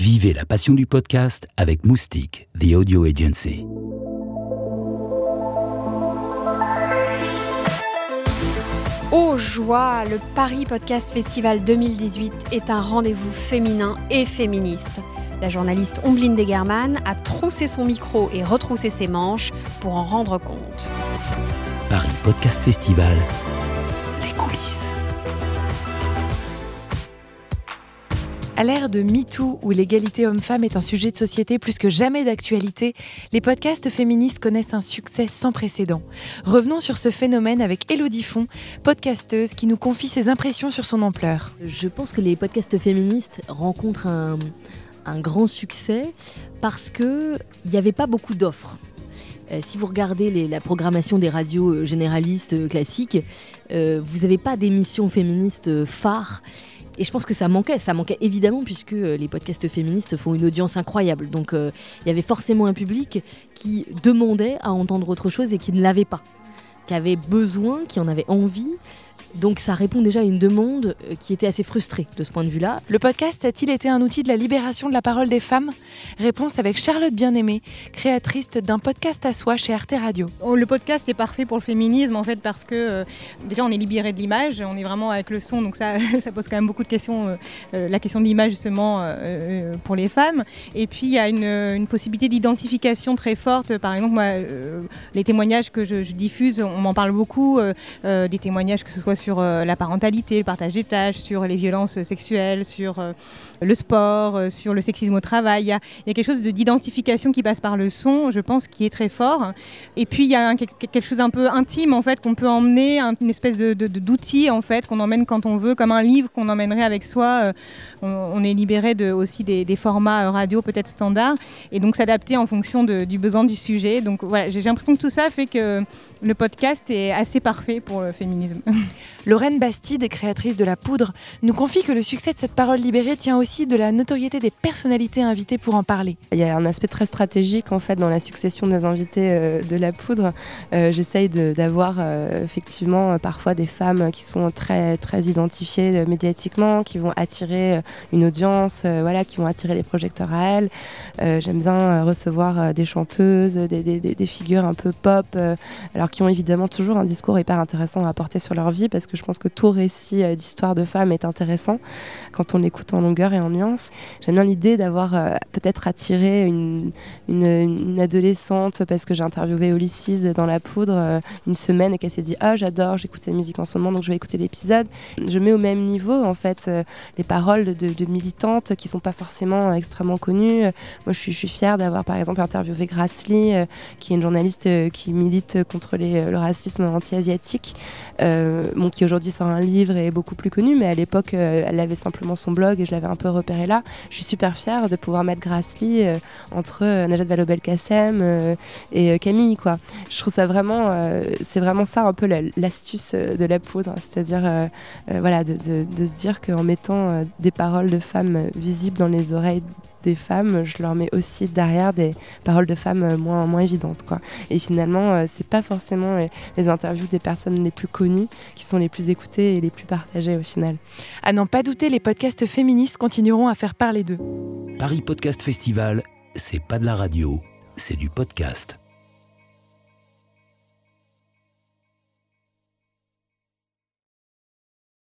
Vivez la passion du podcast avec Moustique, The Audio Agency. Oh joie, le Paris Podcast Festival 2018 est un rendez-vous féminin et féministe. La journaliste Ombline Degerman a troussé son micro et retroussé ses manches pour en rendre compte. Paris Podcast Festival, les coulisses. À l'ère de MeToo, où l'égalité homme-femme est un sujet de société plus que jamais d'actualité, les podcasts féministes connaissent un succès sans précédent. Revenons sur ce phénomène avec Elodie Font, podcasteuse, qui nous confie ses impressions sur son ampleur. Je pense que les podcasts féministes rencontrent un, grand succès parce qu'il n'y avait pas beaucoup d'offres. Euh, si vous regardez la programmation des radios euh, généralistes euh, classiques, vous n'avez pas d'émissions féministes phares. Et je pense que ça manquait, ça manquait évidemment puisque euh, les podcasts féministes font une audience incroyable. Donc euh, il y avait forcément un public qui demandait à entendre autre chose et qui ne l'avait pas, qui avait besoin, qui en avait envie donc ça répond déjà à une demande euh, qui était assez frustrée de ce point de vue-là. Le podcast a-t-il été un outil de la libération de la parole des femmes? Réponse avec Charlotte Bien-Aimée, créatrice d'un podcast à soi chez Arte Radio. Oh, le podcast est parfait pour le féminisme en fait parce que euh, déjà on est libéré de l'image, on est vraiment avec le son, donc ça, ça pose quand même beaucoup de questions, euh, la question de l'image justement pour les femmes. Et puis il y a une, possibilité d'identification très forte. Par exemple, moi, les témoignages que je, je diffuse, on m'en parle beaucoup, des témoignages que ce soit sur euh, la parentalité, le partage des tâches, sur les violences sexuelles, sur euh, le sport, euh, sur le sexisme au travail. Il y a, quelque chose d'identification qui passe par le son, je pense, qui est très fort. Et puis il y a quelque chose un peu intime en fait qu'on peut emmener, une espèce d'outil en fait qu'on emmène quand on veut, comme un livre qu'on emmènerait avec soi. On, est libéré aussi des, formats radio peut-être standards et donc s'adapter en fonction du besoin du sujet. Donc voilà, j'ai l'impression que tout ça fait que le podcast est assez parfait pour le féminisme. Lorraine Bastide, créatrice de La Poudre, nous confie que le succès de cette parole libérée tient aussi de la notoriété des personnalités invitées pour en parler. Il y a un aspect très stratégique en fait dans la succession des invités euh, de La Poudre. Euh, j'essaye d'avoir euh, effectivement parfois des femmes qui sont très identifiées médiatiquement, qui vont attirer une audience, voilà, qui vont attirer les projecteurs à elles. J'aime bien recevoir des chanteuses, des, figures un peu pop, alors qui ont évidemment toujours un discours hyper intéressant à apporter sur leur vie que je pense que tout récit euh, d'histoire de femme est intéressant quand on l'écoute en longueur et en nuance. J'aime bien l'idée d'avoir euh, peut-être attiré une, adolescente parce que j'ai interviewé Ulysses dans La Poudre euh, une semaine et qu'elle s'est dit Ah, j'adore, j'écoute sa musique en ce moment donc je vais écouter l'épisode. Je mets au même niveau en fait les paroles de, militantes qui sont pas forcément extrêmement connues. Moi je suis, fière d'avoir par exemple interviewé Grace Lee qui est une journaliste qui milite contre le racisme anti-asiatique. Qui aujourd'hui sort un livre et est beaucoup plus connu, mais à l'époque, euh, elle avait simplement son blog et je l'avais un peu repéré là. Je suis super fière de pouvoir mettre Grassly euh, entre euh, Najat Vallaud-Belkacem et Camille, quoi. Je trouve ça vraiment, c'est vraiment ça un peu l'astuce de la poudre, c'est-à-dire voilà, de, se dire qu'en mettant des paroles de femmes visibles dans les oreilles des femmes, je leur mets aussi derrière des paroles de femmes euh, moins, moins évidentes. Quoi. Et finalement, euh, c'est pas forcément les, interviews des personnes les plus connues qui sont les plus écoutées et les plus partagées au final. À n'en pas douter, les podcasts féministes continueront à faire parler d'eux. Paris Podcast Festival, c'est pas de la radio, c'est du podcast.